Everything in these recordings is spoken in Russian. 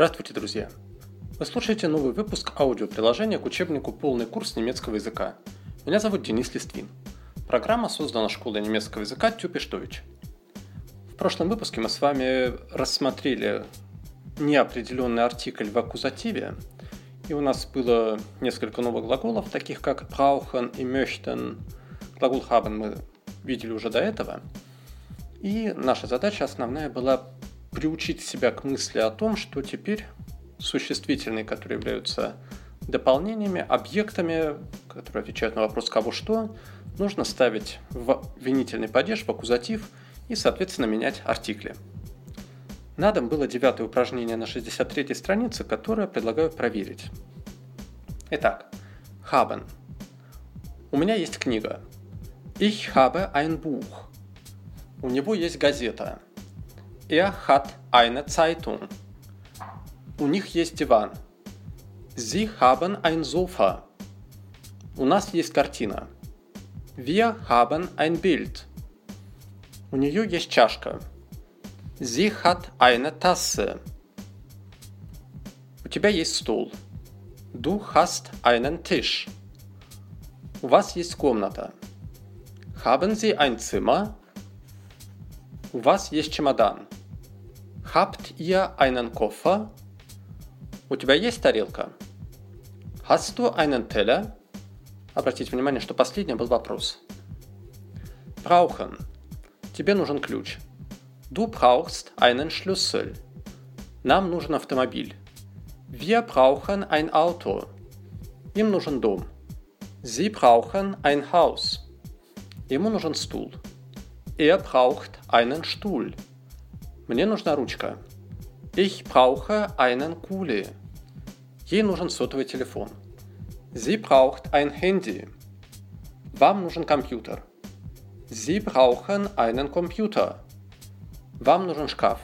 Здравствуйте, друзья! Вы слушаете новый выпуск аудиоприложения к учебнику «Полный курс немецкого языка». Меня зовут Денис Листвин. Программа создана школой немецкого языка Тюпиштович. В прошлом выпуске мы с вами рассмотрели неопределенный артикль в аккузативе, и у нас было несколько новых глаголов, таких как brauchen и möchten. Глагол haben мы видели уже до этого. И наша задача основная была приучить себя к мысли о том, что теперь существительные, которые являются дополнениями, объектами, которые отвечают на вопрос «кого что», нужно ставить в винительный падеж, в аккузатив и, соответственно, менять артикли. На дом было девятое упражнение на 63 странице, которое предлагаю проверить. Итак, haben. У меня есть книга. Ich habe ein Buch. У него есть газета. Er hat eine Zeitung. У них есть диван. Sie haben ein Sofa. У нас есть картина. Wir haben ein Bild. У нее есть чашка. Sie hat eine Tasse. У тебя есть стул. Du hast einen Tisch. У вас есть комната. Haben Sie ein Zimmer? У вас есть чемодан. Habt ihr einen Koffer? У тебя есть тарелка? Hast du einen Teller? Обратите внимание, что последний был вопрос. Brauchen. Тебе нужен ключ. Du brauchst einen Schlüssel. Нам нужен автомобиль. Wir brauchen ein Auto. Им нужен дом. Sie brauchen ein Haus. Ему нужен стул. Er braucht einen Stuhl. Мне нужна ручка. Ich brauche einen Kuli. Ей нужен сотовый телефон. Sie braucht ein Handy. Вам нужен компьютер. Sie brauchen einen Computer. Вам нужен шкаф.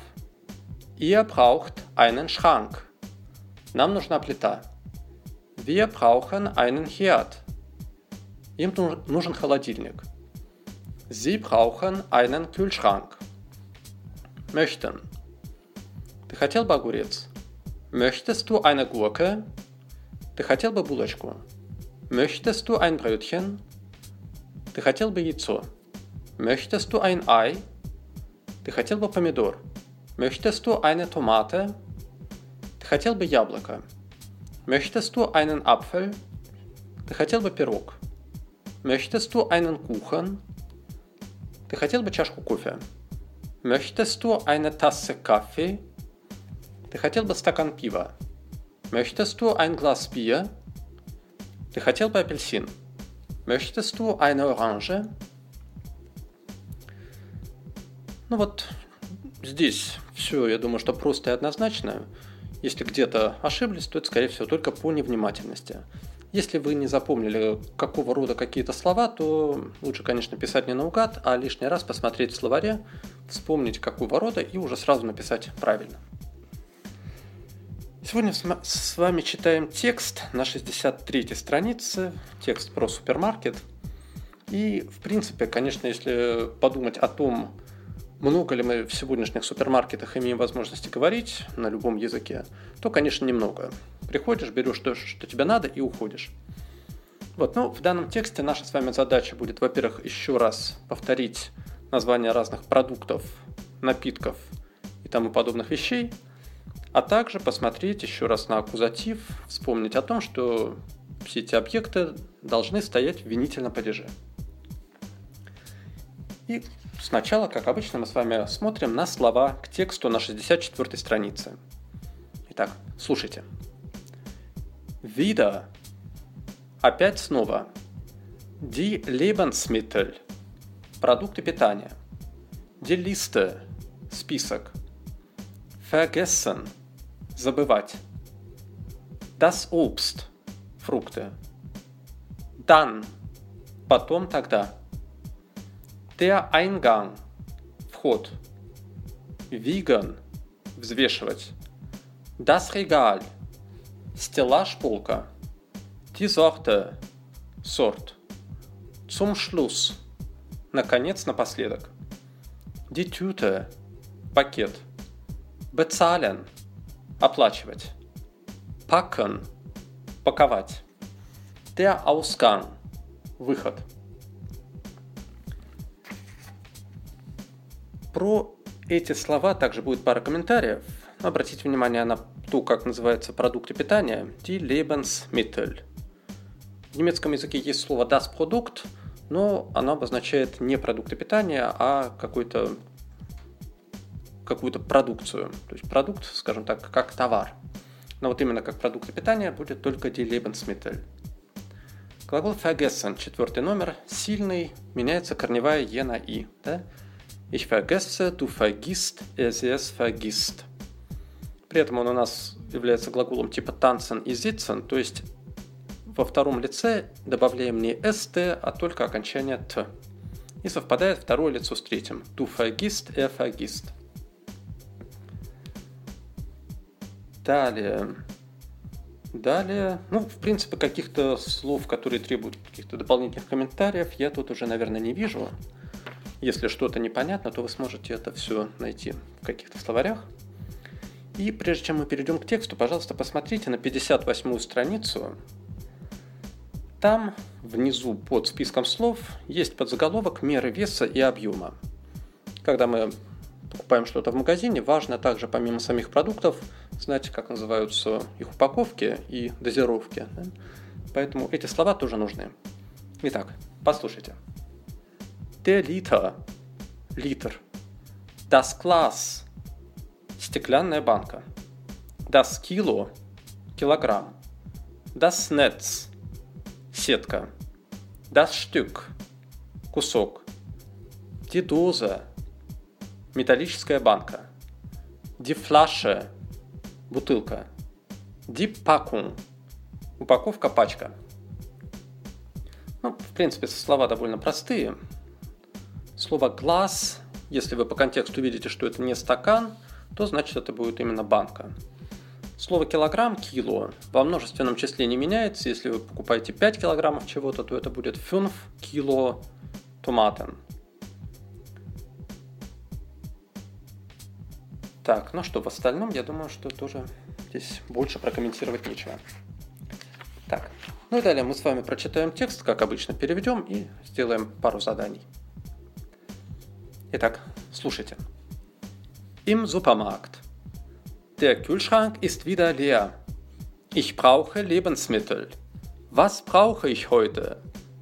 Ihr braucht einen Schrank. Нам нужна плита. Wir brauchen einen Herd. Им нужен холодильник. Sie brauchen einen Kühlschrank Möchten. Ты хотел бы огурец? Möchtest du eine Gurke? Ты хотел бы булочку? Möchtest du ein Brötchen? Ты хотел бы яйцо? Möchtest du ein Ei? Ты хотел бы помидор? Möchtest du eine Tomate? Ты хотел бы яблоко? Möchtest du einen Apfel? Ты хотел бы пирог? Möchtest du einen Kuchen? Ты хотел бы чашку кофе? Möchtest du eine Tasse Kaffee? Ты хотел бы стакан пива? Möchtest du ein Glas Bier? Ты хотел бы апельсин? Möchtest du eine Orange? Ну вот здесь все, я думаю, что просто и однозначно. Если где-то ошиблись, то это, скорее всего, только по невнимательности. Если вы не запомнили, какого рода какие-то слова, то лучше, конечно, писать не наугад, а лишний раз посмотреть в словаре, вспомнить, какого рода, и уже сразу написать правильно. Сегодня с вами читаем текст на 63 странице, текст про супермаркет. И, в принципе, конечно, если подумать о том, много ли мы в сегодняшних супермаркетах имеем возможности говорить на любом языке, то, конечно, немного. Приходишь, берешь то, что тебе надо и уходишь. Вот, ну, в данном тексте наша с вами задача будет, во-первых, еще раз повторить названия разных продуктов, напитков и тому подобных вещей, а также посмотреть еще раз на аккузатив, вспомнить о том, что все эти объекты должны стоять в винительном падеже. И сначала, как обычно, мы с вами смотрим на слова к тексту на 64 странице. Итак, слушайте. Wieder. Опять снова. Die Lebensmittel. Продукты питания. Die Liste. Список. Vergessen. Забывать. Das Obst. Фрукты. Dann. Потом тогда. Der Eingang. Вход. Wiegen. Взвешивать. Das Regal. Стеллаж полка. Die Sorte. Сорт. Zum Schluss. Наконец, напоследок. Die Tüte. Пакет. Bezahlen. Оплачивать. Packen – паковать. Der Ausgang – выход. Про эти слова также будет пара комментариев. Обратите внимание на то, как называются продукты питания. Die Lebensmittel. В немецком языке есть слово das Produkt, но оно обозначает не продукты питания, а какой-то какую-то продукцию. То есть продукт, скажем так, как товар. Но вот именно как продукты питания будет только die Lebensmittel. Глагол vergessen, четвертый номер, сильный, меняется корневая е на и. Да? Ich vergesse, du vergisst, er es vergisst. При этом он у нас является глаголом типа tanzen и sitzen, то есть во втором лице добавляем не st, а только окончание т. И совпадает второе лицо с третьим. Du vergisst, er vergisst. Далее. Далее, ну, в принципе, каких-то слов, которые требуют каких-то дополнительных комментариев, я тут уже, наверное, не вижу. Если что-то непонятно, то вы сможете это все найти в каких-то словарях. И прежде чем мы перейдем к тексту, пожалуйста, посмотрите на 58-ю страницу. Там внизу под списком слов есть подзаголовок «Меры веса и объема». Когда мы покупаем что-то в магазине, важно также помимо самих продуктов знать, как называются их упаковки и дозировки. Поэтому эти слова тоже нужны. Итак, послушайте. Der Liter – литр. Das Glas – стеклянная банка. Das Kilo – килограмм. Das Netz – сетка. Das Stück – кусок. Die Dose – металлическая банка. Die Flasche – бутылка. Die Packung – упаковка, пачка. Ну, в принципе, слова довольно простые – Слово «глаз», если вы по контексту видите, что это не стакан, то значит это будет именно банка. Слово килограмм, кило, во множественном числе не меняется. Если вы покупаете 5 килограммов чего-то, то это будет 5 кило томатен. Так, ну что, в остальном, я думаю, что тоже здесь больше прокомментировать нечего. Так, ну и далее мы с вами прочитаем текст, как обычно, переведем и сделаем пару заданий. Итак, слушайте. Im Supermarkt. Der Kühlschrank ist wieder leer. Ich brauche Lebensmittel. Was brauche ich heute?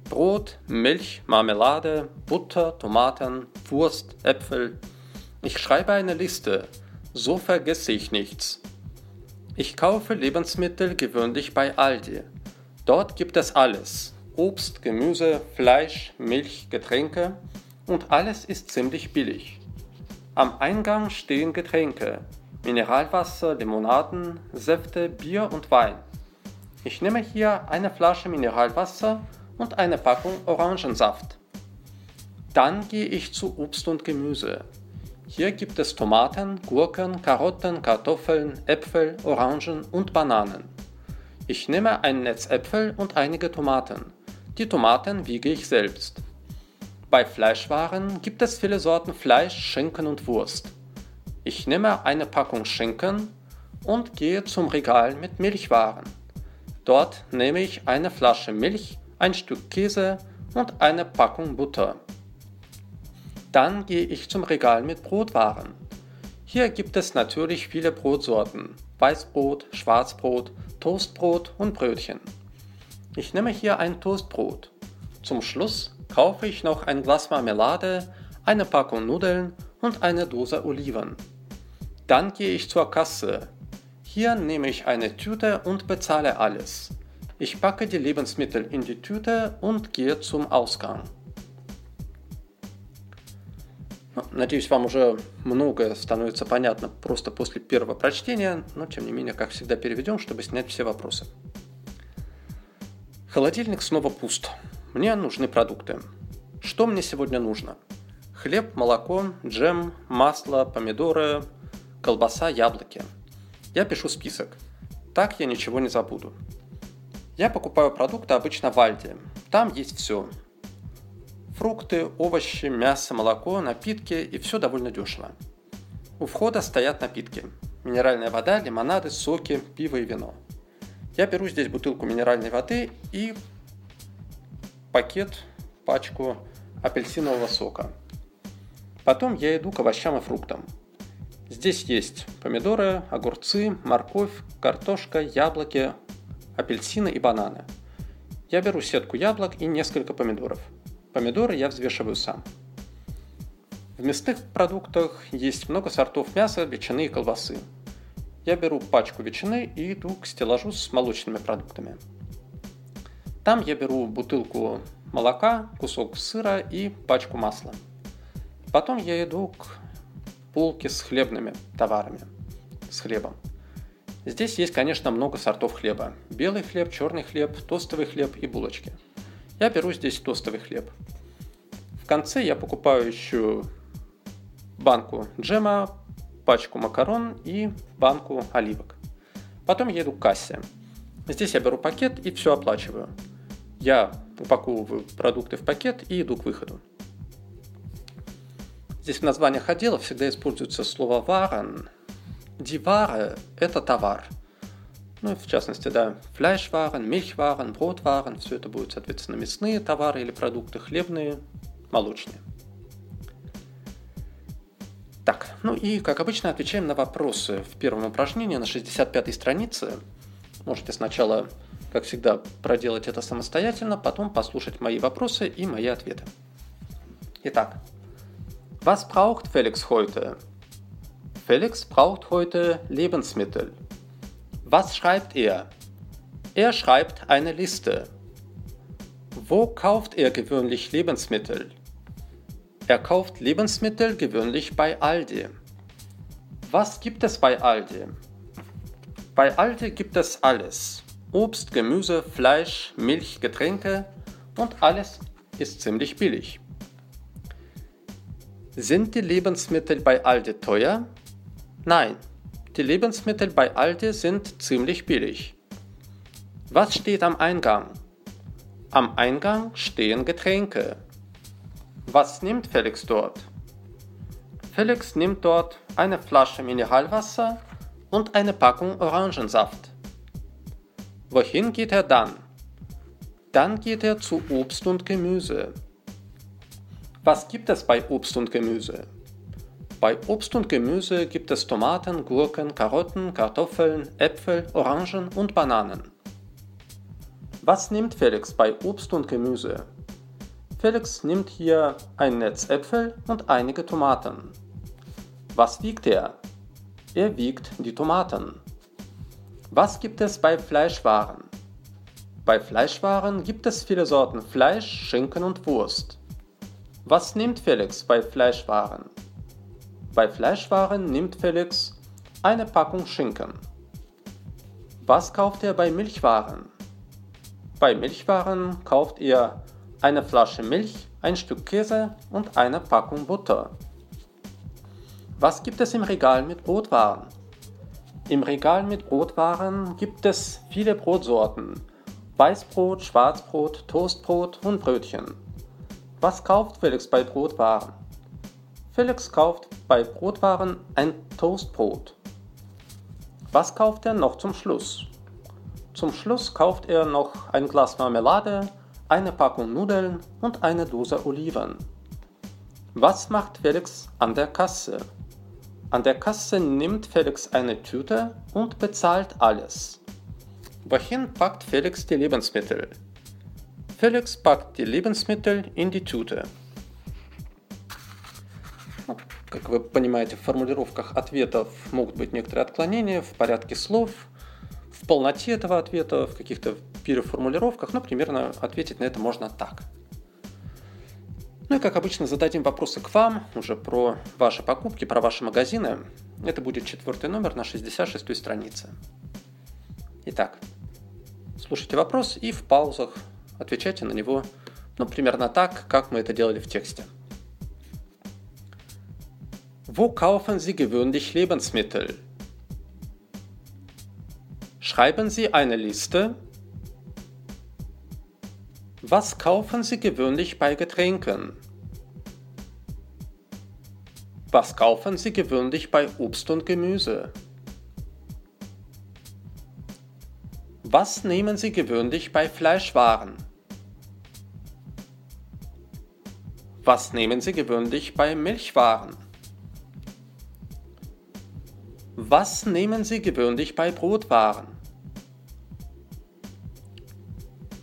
Brot, Milch, Marmelade, Butter, Tomaten, Wurst, Äpfel. Ich schreibe eine Liste. So vergesse ich nichts. Ich kaufe Lebensmittel gewöhnlich bei Aldi. Dort gibt es alles. Obst, Gemüse, Fleisch, Milch, Getränke und alles ist ziemlich billig. Am Eingang stehen Getränke, Mineralwasser, Limonaden, Säfte, Bier und Wein. Ich nehme hier eine Flasche Mineralwasser und eine Packung Orangensaft. Dann gehe ich zu Obst und Gemüse. Hier gibt es Tomaten, Gurken, Karotten, Kartoffeln, Äpfel, Orangen und Bananen. Ich nehme ein Netz Äpfel und einige Tomaten. Die Tomaten wiege ich selbst. Bei Fleischwaren gibt es viele Sorten Fleisch, Schinken und Wurst. Ich nehme eine Packung Schinken und gehe zum Regal mit Milchwaren. Dort nehme ich eine Flasche Milch, ein Stück Käse und eine Packung Butter. Dann gehe ich zum Regal mit Brotwaren. Hier gibt es natürlich viele Brotsorten. Weißbrot, Schwarzbrot, Toastbrot und Brötchen. Ich nehme hier ein Toastbrot. Zum Schluss kaufe ich noch ein Glas Marmelade, eine Packung Nudeln und eine Dose Oliven. Dann gehe ich zur Kasse. Hier nehme ich eine Tüte und bezahle alles. Ich packe die Lebensmittel in die Tüte und gehe zum Ausgang. Надеюсь, вам уже многое становится понятно просто после первого прочтения, но тем не менее, как всегда, переведем, чтобы снять все вопросы. Холодильник снова пуст. Мне нужны продукты. Что мне сегодня нужно? Хлеб, молоко, джем, масло, помидоры, колбаса, яблоки. Я пишу список. Так я ничего не забуду. Я покупаю продукты обычно в Альде. Там есть все. Фрукты, овощи, мясо, молоко, напитки и все довольно дешево. У входа стоят напитки. минеральная вода, лимонады, соки, пиво и вино. Я беру здесь бутылку минеральной воды и пакет, пачку апельсинового сока. Потом я иду к овощам и фруктам. Здесь есть помидоры, огурцы, морковь, картошка, яблоки, апельсины и бананы. Я беру сетку яблок и несколько помидоров. Помидоры я взвешиваю сам. В мясных продуктах есть много сортов мяса, ветчины и колбасы. Я беру пачку ветчины и иду к стеллажу с молочными продуктами. Там я беру бутылку молока, кусок сыра и пачку масла. Потом я иду к полке с хлебными товарами, с хлебом. Здесь есть, конечно, много сортов хлеба. Белый хлеб, черный хлеб, тостовый хлеб и булочки. Я беру здесь тостовый хлеб. В конце я покупаю еще банку джема, пачку макарон и банку оливок. Потом я иду к кассе. Здесь я беру пакет и все оплачиваю. Я упаковываю продукты в пакет и иду к выходу. Здесь в названиях отделов всегда используется слово «варен». Ware – это товар. Ну, в частности, да, фляшварен, мельхварен, бродварен – все это будут, соответственно, мясные товары или продукты, хлебные, молочные. Так, ну и, как обычно, отвечаем на вопросы в первом упражнении на 65-й странице. Можете сначала, как всегда, проделать это самостоятельно, потом послушать мои вопросы и мои ответы. Итак, was braucht Felix heute? Felix braucht heute Lebensmittel. Was schreibt er? Er schreibt eine Liste. Wo kauft er gewöhnlich Lebensmittel? Er kauft Lebensmittel gewöhnlich bei Aldi. Was gibt es bei Aldi? Bei Aldi gibt es alles. Obst, Gemüse, Fleisch, Milch, Getränke und alles ist ziemlich billig. Sind die Lebensmittel bei Aldi teuer? Nein, die Lebensmittel bei Aldi sind ziemlich billig. Was steht am Eingang? Am Eingang stehen Getränke. Was nimmt Felix dort? Felix nimmt dort eine Flasche Mineralwasser und eine Packung Orangensaft. Wohin geht er dann? Dann geht er zu Obst und Gemüse. Was gibt es bei Obst und Gemüse? Bei Obst und Gemüse gibt es Tomaten, Gurken, Karotten, Kartoffeln, Äpfel, Orangen und Bananen. Was nimmt Felix bei Obst und Gemüse? Felix nimmt hier ein Netz Äpfel und einige Tomaten. Was wiegt er? Er wiegt die Tomaten. Was gibt es bei Fleischwaren? Bei Fleischwaren gibt es viele Sorten Fleisch, Schinken und Wurst. Was nimmt Felix bei Fleischwaren? Bei Fleischwaren nimmt Felix eine Packung Schinken. Was kauft er bei Milchwaren? Bei Milchwaren kauft er eine Flasche Milch, ein Stück Käse und eine Packung Butter. Was gibt es im Regal mit Brotwaren? Im Regal mit Brotwaren gibt es viele Brotsorten. Weißbrot, Schwarzbrot, Toastbrot und Brötchen. Was kauft Felix bei Brotwaren? Felix kauft bei Brotwaren ein Toastbrot. Was kauft er noch zum Schluss? Zum Schluss kauft er noch ein Glas Marmelade, eine Packung Nudeln und eine Dose Oliven. Was macht Felix an der Kasse? An der Kasse nimmt Felix eine Tüte und bezahlt alles. Wohin packt Felix die Lebensmittel? Felix packt die Lebensmittel in die Tüte. Как вы понимаете, в формулировках ответов могут быть некоторые отклонения в порядке слов – в полноте этого ответа, в каких-то переформулировках, но примерно ответить на это можно так. Ну и как обычно зададим вопросы к вам, уже про ваши покупки, про ваши магазины. Это будет четвертый номер на 66 странице. Итак, слушайте вопрос и в паузах отвечайте на него, ну, примерно так, как мы это делали в тексте. Wo kaufen Sie gewöhnlich Lebensmittel? Schreiben Sie eine Liste. Was kaufen Sie gewöhnlich bei Getränken? Was kaufen Sie gewöhnlich bei Obst und Gemüse? Was nehmen Sie gewöhnlich bei Fleischwaren? Was nehmen Sie gewöhnlich bei Milchwaren? Was nehmen Sie gewöhnlich bei Brotwaren?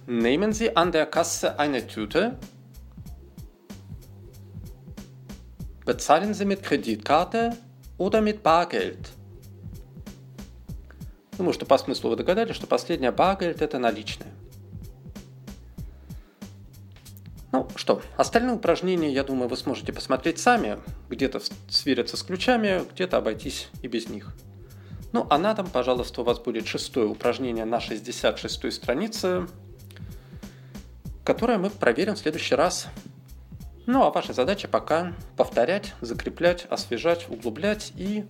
Nehmen Sie an der Kasse eine Tüte? Bezahlen Sie mit Kreditkarte oder mit Bargeld? Думаю, что по смыслу вы догадались, что последнее баргельд – это наличные. Ну что, остальные упражнения, я думаю, вы сможете посмотреть сами, где-то свериться с ключами, где-то обойтись и без них. Ну а на этом, пожалуйста, у вас будет шестое упражнение на 66-й странице, которое мы проверим в следующий раз. Ну а ваша задача пока повторять, закреплять, освежать, углублять и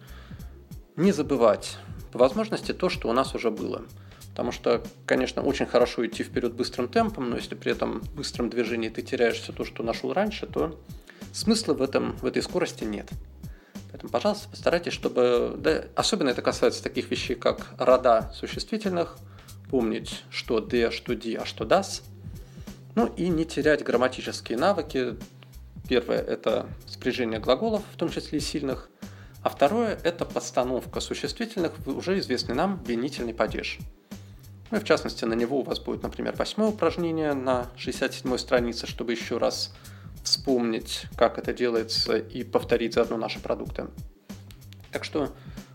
не забывать по возможности то, что у нас уже было. Потому что, конечно, очень хорошо идти вперед быстрым темпом, но если при этом быстром движении ты теряешь все то, что нашел раньше, то смысла в, этом, в этой скорости нет. Поэтому, пожалуйста, постарайтесь, чтобы... Да, особенно это касается таких вещей, как рода существительных, помнить, что «де», что «ди», а что «das». Ну и не терять грамматические навыки. Первое – это спряжение глаголов, в том числе и сильных. А второе – это постановка существительных в уже известный нам винительный падеж. Ну и в частности, на него у вас будет, например, восьмое упражнение на 67 странице, чтобы еще раз вспомнить, как это делается и повторить заодно наши продукты. Так что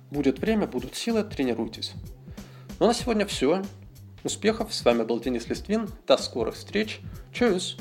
будет время, будут силы, тренируйтесь. Ну а на сегодня все. Успехов! С вами был Денис Листвин. До скорых встреч. Чус!